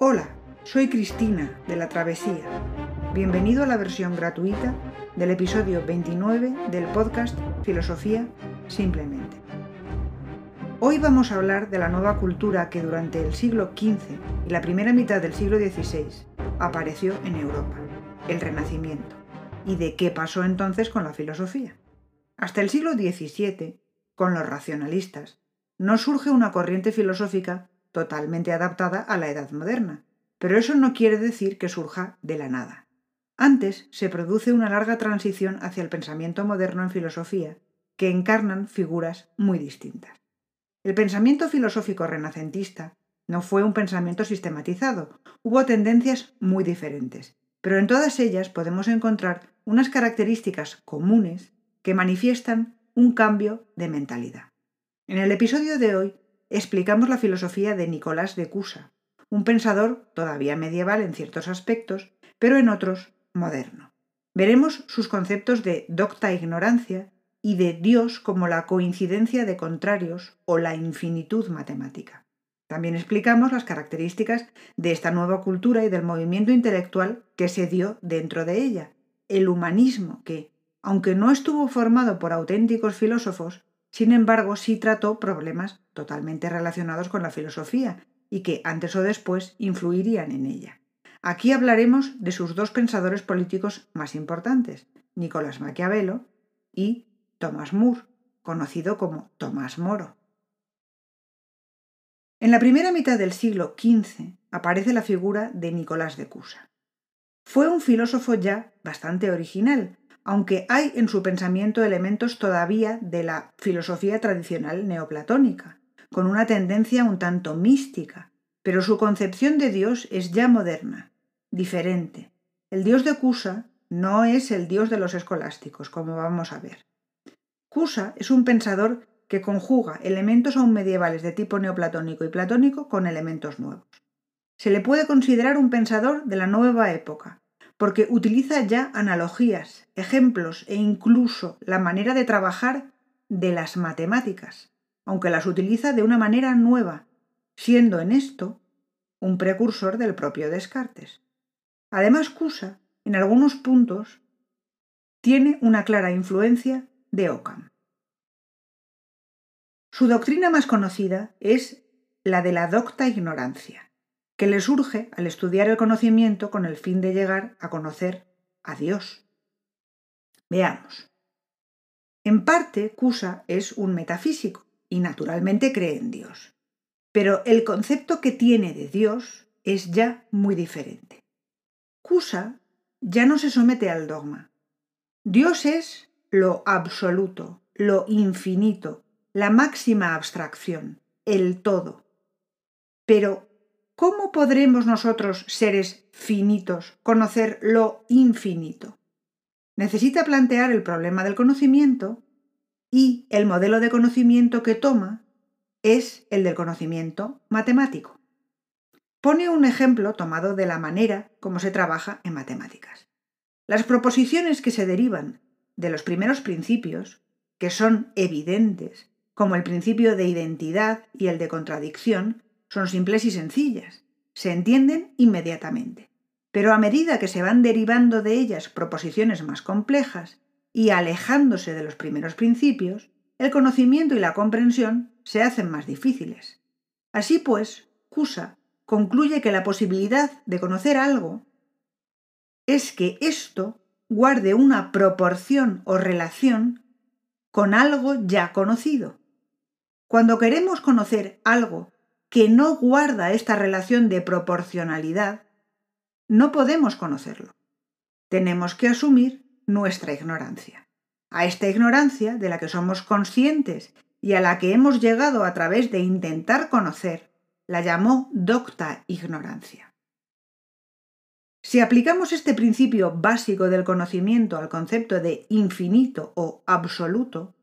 Hola, soy Cristina de La Travesía. Bienvenido a la versión gratuita del episodio 29 del podcast Filosofía Simplemente. Hoy vamos a hablar de la nueva cultura que durante el siglo XV y la primera mitad del siglo XVI apareció en Europa, el Renacimiento, y de qué pasó entonces con la filosofía. Hasta el siglo XVII, con los racionalistas, no surge una corriente filosófica totalmente adaptada a la edad moderna, pero eso no quiere decir que surja de la nada. Antes se produce una larga transición hacia el pensamiento moderno en filosofía, que encarnan figuras muy distintas. El pensamiento filosófico renacentista no fue un pensamiento sistematizado, hubo tendencias muy diferentes, pero en todas ellas podemos encontrar unas características comunes que manifiestan un cambio de mentalidad. En el episodio de hoy explicamos la filosofía de Nicolás de Cusa, un pensador todavía medieval en ciertos aspectos, pero en otros moderno. Veremos sus conceptos de docta ignorancia y de Dios como la coincidencia de contrarios o la infinitud matemática. También explicamos las características de esta nueva cultura y del movimiento intelectual que se dio dentro de ella, el humanismo que, aunque no estuvo formado por auténticos filósofos, sin embargo, sí trató problemas totalmente relacionados con la filosofía y que antes o después influirían en ella. Aquí hablaremos de sus dos pensadores políticos más importantes, Nicolás Maquiavelo y Thomas More, conocido como Tomás Moro. En la primera mitad del siglo XV aparece la figura de Nicolás de Cusa. Fue un filósofo ya bastante original, aunque hay en su pensamiento elementos todavía de la filosofía tradicional neoplatónica, con una tendencia un tanto mística, pero su concepción de Dios es ya moderna, diferente. El Dios de Cusa no es el Dios de los escolásticos, como vamos a ver. Cusa es un pensador que conjuga elementos aún medievales de tipo neoplatónico y platónico con elementos nuevos. Se le puede considerar un pensador de la nueva época, porque utiliza ya analogías, ejemplos e incluso la manera de trabajar de las matemáticas, aunque las utiliza de una manera nueva, siendo en esto un precursor del propio Descartes. Además, Cusa, en algunos puntos, tiene una clara influencia de Occam. Su doctrina más conocida es la de la docta ignorancia que le surge al estudiar el conocimiento con el fin de llegar a conocer a Dios. Veamos. En parte, Cusa es un metafísico y naturalmente cree en Dios. Pero el concepto que tiene de Dios es ya muy diferente. Cusa ya no se somete al dogma. Dios es lo absoluto, lo infinito, la máxima abstracción, el todo. Pero ¿cómo podremos nosotros, seres finitos, conocer lo infinito? Necesita plantear el problema del conocimiento y el modelo de conocimiento que toma es el del conocimiento matemático. Pone un ejemplo tomado de la manera como se trabaja en matemáticas. Las proposiciones que se derivan de los primeros principios, que son evidentes, como el principio de identidad y el de contradicción, son simples y sencillas, se entienden inmediatamente. Pero a medida que se van derivando de ellas proposiciones más complejas y alejándose de los primeros principios, el conocimiento y la comprensión se hacen más difíciles. Así pues, Cusa concluye que la posibilidad de conocer algo es que esto guarde una proporción o relación con algo ya conocido. Cuando queremos conocer algo que no guarda esta relación de proporcionalidad, no podemos conocerlo. Tenemos que asumir nuestra ignorancia. A esta ignorancia de la que somos conscientes y a la que hemos llegado a través de intentar conocer, la llamó docta ignorancia. Si aplicamos este principio básico del conocimiento al concepto de infinito o absoluto,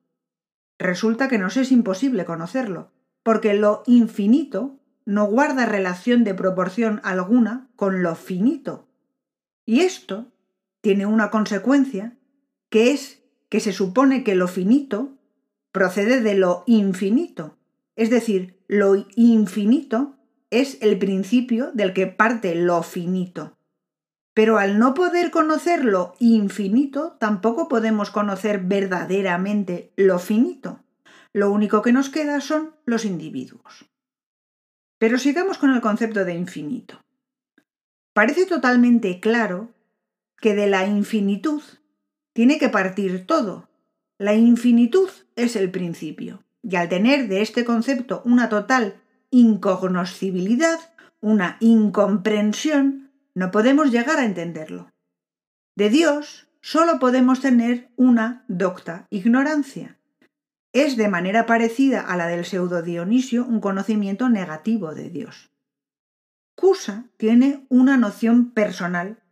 resulta que nos es imposible conocerlo, porque lo infinito no guarda relación de proporción alguna con lo finito. Y esto tiene una consecuencia, que es que se supone que lo finito procede de lo infinito, es decir, lo infinito es el principio del que parte lo finito. Pero al no poder conocer lo infinito, tampoco podemos conocer verdaderamente lo finito. Lo único que nos queda son los individuos. Pero sigamos con el concepto de infinito. Parece totalmente claro que de la infinitud tiene que partir todo. La infinitud es el principio. Y al tener de este concepto una total incognoscibilidad, una incomprensión, no podemos llegar a entenderlo. De Dios solo podemos tener una docta ignorancia. Es de manera parecida a la del pseudo Dionisio un conocimiento negativo de Dios. Cusa tiene una noción personal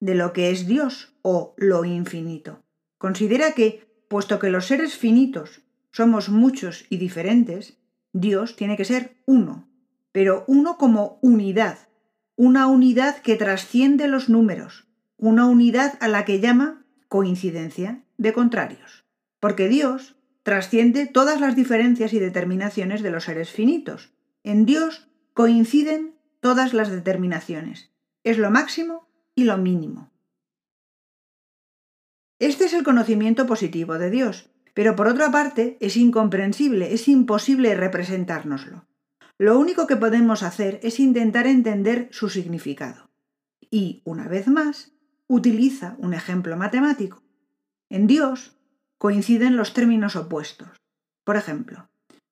de lo que es Dios o lo infinito. Considera que, puesto que los seres finitos somos muchos y diferentes, Dios tiene que ser uno, pero uno como unidad, una unidad que trasciende los números, una unidad a la que llama coincidencia de contrarios, porque Dios trasciende todas las diferencias y determinaciones de los seres finitos. En Dios coinciden todas las determinaciones. Es lo máximo y lo mínimo. Este es el conocimiento positivo de Dios, pero por otra parte es incomprensible, es imposible representárnoslo. Lo único que podemos hacer es intentar entender su significado. Y, una vez más, utiliza un ejemplo matemático. En Dios coinciden los términos opuestos. Por ejemplo,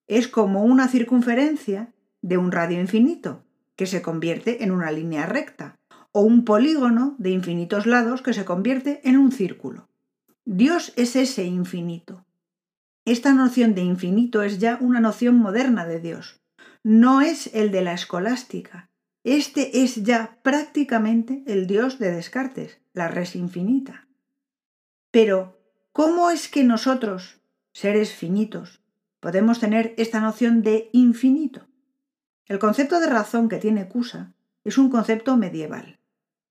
es como una circunferencia de un radio infinito, que se convierte en una línea recta, o un polígono de infinitos lados que se convierte en un círculo. Dios es ese infinito. Esta noción de infinito es ya una noción moderna de Dios. No es el de la escolástica. Este es ya prácticamente el Dios de Descartes, la res infinita. Pero, ¿cómo es que nosotros, seres finitos, podemos tener esta noción de infinito? El concepto de razón que tiene Cusa es un concepto medieval.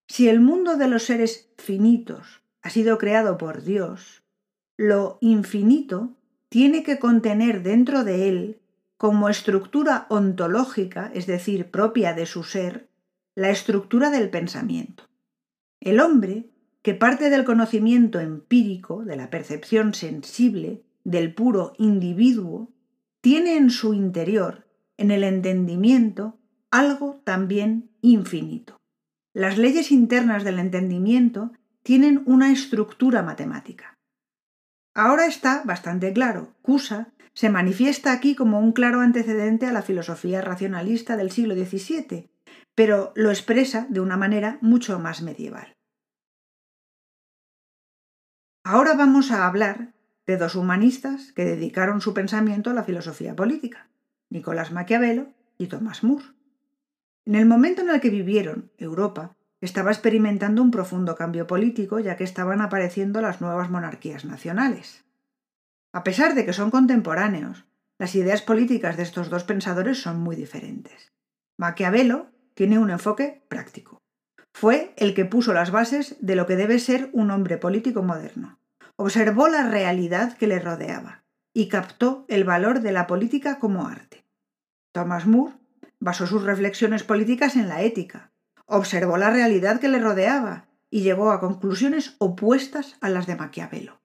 Si el mundo de los seres finitos ha sido creado por Dios, lo infinito tiene que contener dentro de él, como estructura ontológica, es decir, propia de su ser, la estructura del pensamiento. El hombre, que parte del conocimiento empírico, de la percepción sensible, del puro individuo, tiene en su interior, en el entendimiento, algo también infinito. Las leyes internas del entendimiento tienen una estructura matemática. Ahora está bastante claro. Cusa se manifiesta aquí como un claro antecedente a la filosofía racionalista del siglo XVII, pero lo expresa de una manera mucho más medieval. Ahora vamos a hablar de dos humanistas que dedicaron su pensamiento a la filosofía política, Nicolás Maquiavelo y Thomas More. En el momento en el que vivieron, Europa estaba experimentando un profundo cambio político ya que estaban apareciendo las nuevas monarquías nacionales. A pesar de que son contemporáneos, las ideas políticas de estos dos pensadores son muy diferentes. Maquiavelo tiene un enfoque práctico. Fue el que puso las bases de lo que debe ser un hombre político moderno. Observó la realidad que le rodeaba y captó el valor de la política como arte. Thomas More basó sus reflexiones políticas en la ética, observó la realidad que le rodeaba y llegó a conclusiones opuestas a las de Maquiavelo.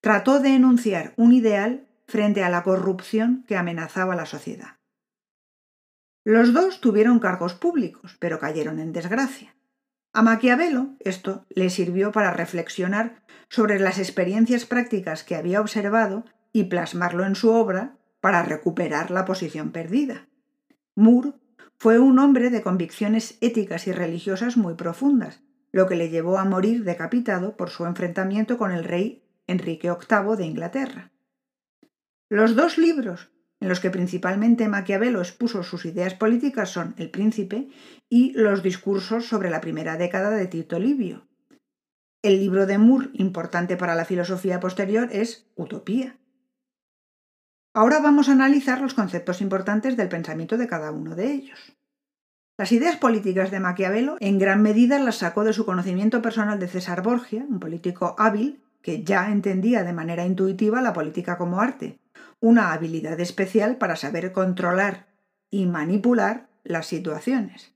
Trató de enunciar un ideal frente a la corrupción que amenazaba la sociedad. Los dos tuvieron cargos públicos, pero cayeron en desgracia. A Maquiavelo esto le sirvió para reflexionar sobre las experiencias prácticas que había observado y plasmarlo en su obra para recuperar la posición perdida. Moore fue un hombre de convicciones éticas y religiosas muy profundas, lo que le llevó a morir decapitado por su enfrentamiento con el rey Enrique VIII de Inglaterra. Los dos libros en los que principalmente Maquiavelo expuso sus ideas políticas son El Príncipe y Los discursos sobre la primera década de Tito Livio. El libro de Moore, importante para la filosofía posterior, es Utopía. Ahora vamos a analizar los conceptos importantes del pensamiento de cada uno de ellos. Las ideas políticas de Maquiavelo en gran medida las sacó de su conocimiento personal de César Borgia, un político hábil que ya entendía de manera intuitiva la política como arte, una habilidad especial para saber controlar y manipular las situaciones.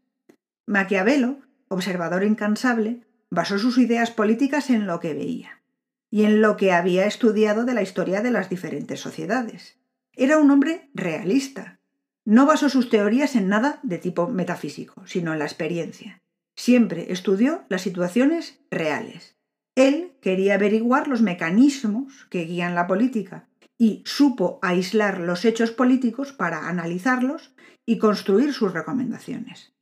Maquiavelo, observador incansable, basó sus ideas políticas en lo que veía y en lo que había estudiado de la historia de las diferentes sociedades. Era un hombre realista. No basó sus teorías en nada de tipo metafísico, sino en la experiencia. Siempre estudió las situaciones reales. Él quería averiguar los mecanismos que guían la política y supo aislar los hechos políticos para analizarlos y construir sus recomendaciones.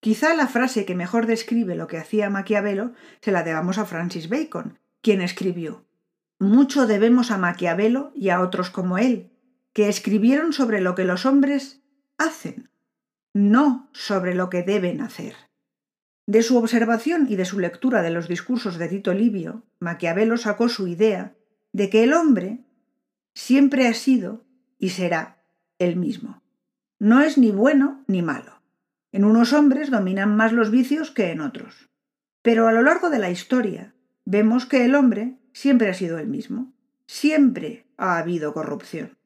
Quizá la frase que mejor describe lo que hacía Maquiavelo se la debamos a Francis Bacon, quien escribió Mucho debemos a Maquiavelo y a otros como él, que escribieron sobre lo que los hombres hacen, no sobre lo que deben hacer. De su observación y de su lectura de los discursos de Tito Livio, Maquiavelo sacó su idea de que el hombre siempre ha sido y será el mismo. No es ni bueno ni malo. En unos hombres dominan más los vicios que en otros. Pero a lo largo de la historia vemos que el hombre siempre ha sido el mismo. Siempre ha habido corrupción.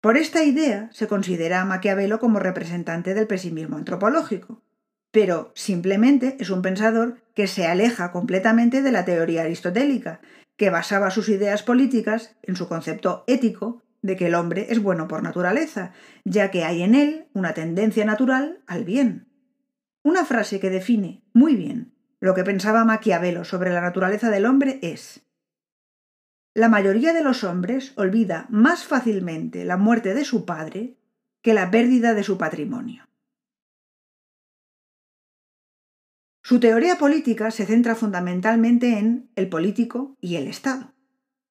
Por esta idea se considera a Maquiavelo como representante del pesimismo antropológico, pero simplemente es un pensador que se aleja completamente de la teoría aristotélica, que basaba sus ideas políticas en su concepto ético de que el hombre es bueno por naturaleza, ya que hay en él una tendencia natural al bien. Una frase que define muy bien lo que pensaba Maquiavelo sobre la naturaleza del hombre es La mayoría de los hombres olvida más fácilmente la muerte de su padre que la pérdida de su patrimonio. Su teoría política se centra fundamentalmente en el político y el Estado.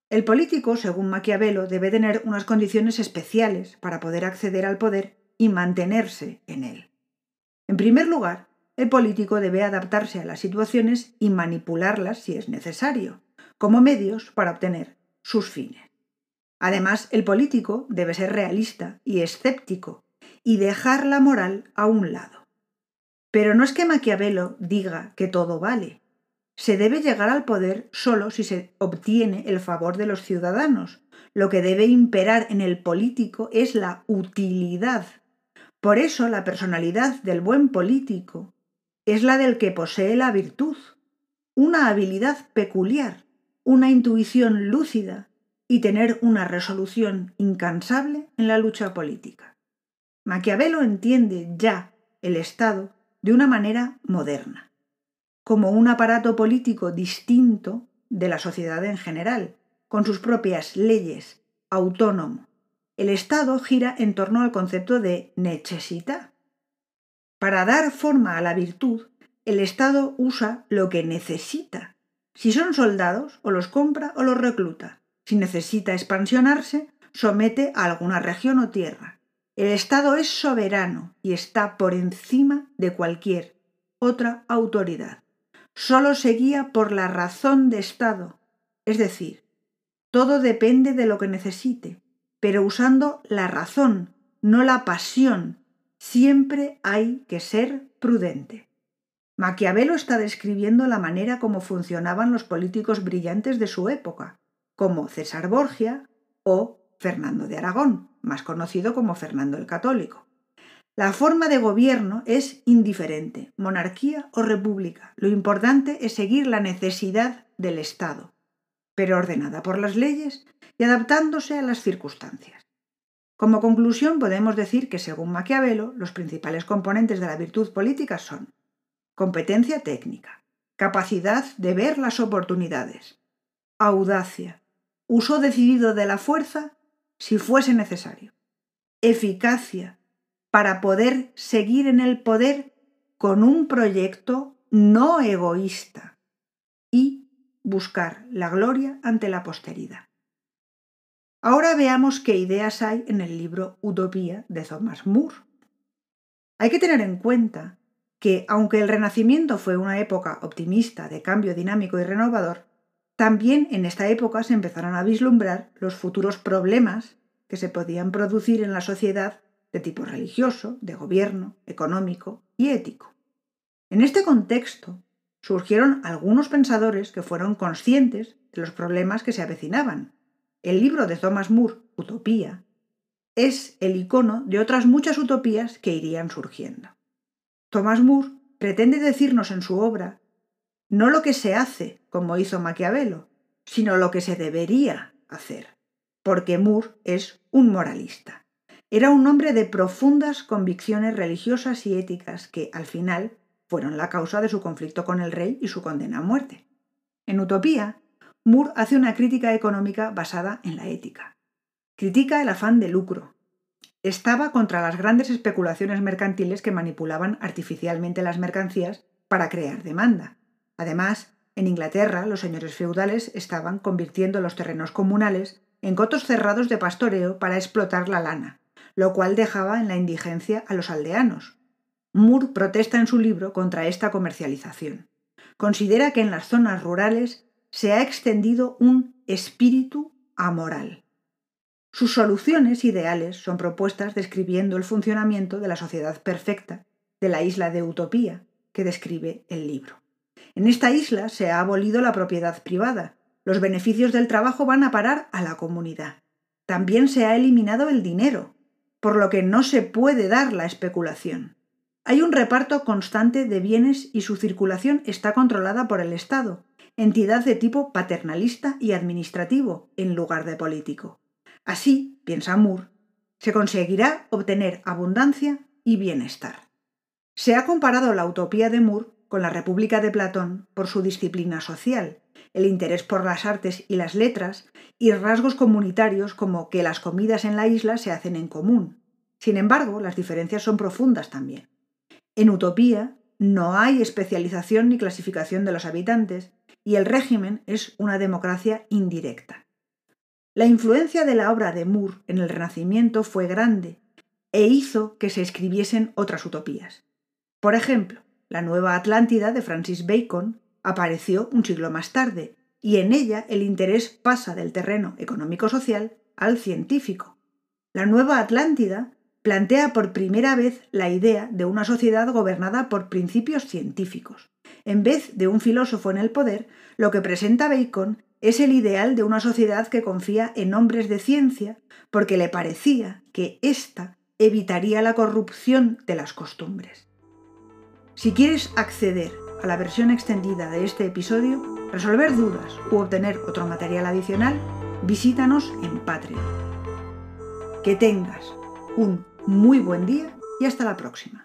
El político, según Maquiavelo, debe tener unas condiciones especiales para poder acceder al poder y mantenerse en él. En primer lugar, el político debe adaptarse a las situaciones y manipularlas si es necesario, como medios para obtener sus fines. Además, el político debe ser realista y escéptico y dejar la moral a un lado. Pero no es que Maquiavelo diga que todo vale, se debe llegar al poder solo si se obtiene el favor de los ciudadanos. Lo que debe imperar en el político es la utilidad. Por eso la personalidad del buen político es la del que posee la virtud, una habilidad peculiar, una intuición lúcida y tener una resolución incansable en la lucha política. Maquiavelo entiende ya el Estado de una manera moderna como un aparato político distinto de la sociedad en general, con sus propias leyes, autónomo. El Estado gira en torno al concepto de necesita. Para dar forma a la virtud, el Estado usa lo que necesita. Si son soldados, o los compra o los recluta. Si necesita expansionarse, somete a alguna región o tierra. El Estado es soberano y está por encima de cualquier otra autoridad solo se guía por la razón de Estado, es decir, todo depende de lo que necesite, pero usando la razón, no la pasión. Siempre hay que ser prudente. Maquiavelo está describiendo la manera como funcionaban los políticos brillantes de su época, como César Borgia o Fernando de Aragón, más conocido como Fernando el Católico. La forma de gobierno es indiferente, monarquía o república. Lo importante es seguir la necesidad del Estado, pero ordenada por las leyes y adaptándose a las circunstancias. Como conclusión podemos decir que, según Maquiavelo, los principales componentes de la virtud política son competencia técnica, capacidad de ver las oportunidades, audacia, uso decidido de la fuerza si fuese necesario, eficacia, para poder seguir en el poder con un proyecto no egoísta y buscar la gloria ante la posteridad. Ahora veamos qué ideas hay en el libro Utopía de Thomas Moore. Hay que tener en cuenta que, aunque el Renacimiento fue una época optimista de cambio dinámico y renovador, también en esta época se empezaron a vislumbrar los futuros problemas que se podían producir en la sociedad de tipo religioso, de gobierno, económico y ético. En este contexto surgieron algunos pensadores que fueron conscientes de los problemas que se avecinaban. El libro de Thomas Moore, Utopía, es el icono de otras muchas utopías que irían surgiendo. Thomas Moore pretende decirnos en su obra no lo que se hace, como hizo Maquiavelo, sino lo que se debería hacer, porque Moore es un moralista. Era un hombre de profundas convicciones religiosas y éticas que, al final, fueron la causa de su conflicto con el rey y su condena a muerte. En Utopía, Moore hace una crítica económica basada en la ética. Critica el afán de lucro. Estaba contra las grandes especulaciones mercantiles que manipulaban artificialmente las mercancías para crear demanda. Además, en Inglaterra los señores feudales estaban convirtiendo los terrenos comunales en cotos cerrados de pastoreo para explotar la lana, lo cual dejaba en la indigencia a los aldeanos. Moore protesta en su libro contra esta comercialización. Considera que en las zonas rurales se ha extendido un espíritu amoral. Sus soluciones ideales son propuestas describiendo el funcionamiento de la sociedad perfecta de la isla de Utopía que describe el libro. En esta isla se ha abolido la propiedad privada. Los beneficios del trabajo van a parar a la comunidad. También se ha eliminado el dinero, por lo que no se puede dar la especulación. Hay un reparto constante de bienes y su circulación está controlada por el Estado, entidad de tipo paternalista y administrativo en lugar de político. Así, piensa Moore, se conseguirá obtener abundancia y bienestar. Se ha comparado la utopía de Moore con la República de Platón por su disciplina social, el interés por las artes y las letras, y rasgos comunitarios como que las comidas en la isla se hacen en común. Sin embargo, las diferencias son profundas también. En Utopía no hay especialización ni clasificación de los habitantes, y el régimen es una democracia indirecta. La influencia de la obra de Moore en el Renacimiento fue grande e hizo que se escribiesen otras utopías. Por ejemplo, la Nueva Atlántida de Francis Bacon apareció un siglo más tarde, y en ella el interés pasa del terreno económico-social al científico. La Nueva Atlántida plantea por primera vez la idea de una sociedad gobernada por principios científicos. En vez de un filósofo en el poder, lo que presenta Bacon es el ideal de una sociedad que confía en hombres de ciencia porque le parecía que ésta evitaría la corrupción de las costumbres. Si quieres acceder a la versión extendida de este episodio, resolver dudas u obtener otro material adicional, visítanos en Patreon. Que tengas un muy buen día y hasta la próxima.